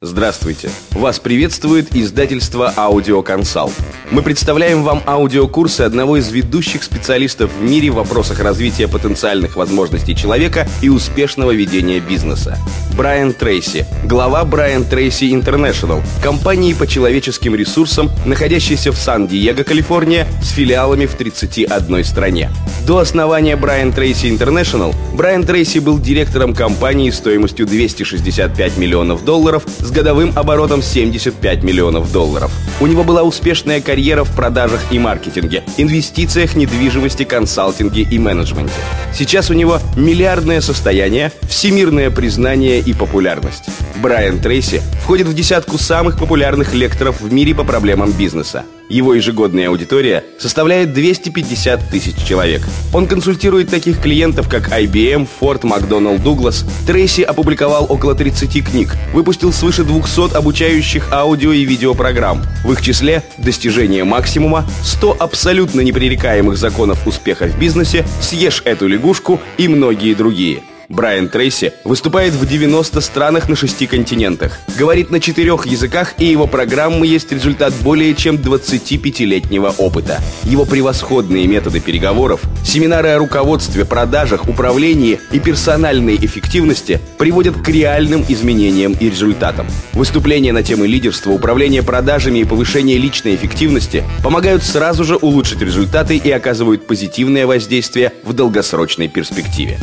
Здравствуйте! Вас приветствует издательство «Аудиоконсалт». Мы представляем вам аудиокурсы одного из ведущих специалистов в мире в вопросах развития потенциальных возможностей человека и успешного ведения бизнеса. Брайан Трейси, глава Брайан Трейси International, компании по человеческим ресурсам, находящейся в Сан-Диего, Калифорния, с филиалами в 31 стране. До основания Брайан Трейси International Брайан Трейси был директором компании стоимостью 265 миллионов долларов – с годовым оборотом 75 миллионов долларов. У него была успешная карьера в продажах и маркетинге, инвестициях, недвижимости, консалтинге и менеджменте. Сейчас у него миллиардное состояние, всемирное признание и популярность. Брайан Трейси входит в десятку самых популярных лекторов в мире по проблемам бизнеса. Его ежегодная аудитория составляет 250 тысяч человек. Он консультирует таких клиентов, как IBM, Ford, McDonnell Douglas. Трейси опубликовал около 30 книг, выпустил свыше 200 обучающих аудио и видеопрограмм. В их числе «Достижение максимума», «100 абсолютно непререкаемых законов успеха в бизнесе», «Съешь эту лягушку» и многие другие – Брайан Трейси выступает в 90 странах на шести континентах, говорит на четырех языках, и его программы есть результат более чем 25-летнего опыта. Его превосходные методы переговоров, семинары о руководстве, продажах, управлении и персональной эффективности приводят к реальным изменениям и результатам. Выступления на темы лидерства, управления продажами и повышения личной эффективности помогают сразу же улучшить результаты и оказывают позитивное воздействие в долгосрочной перспективе.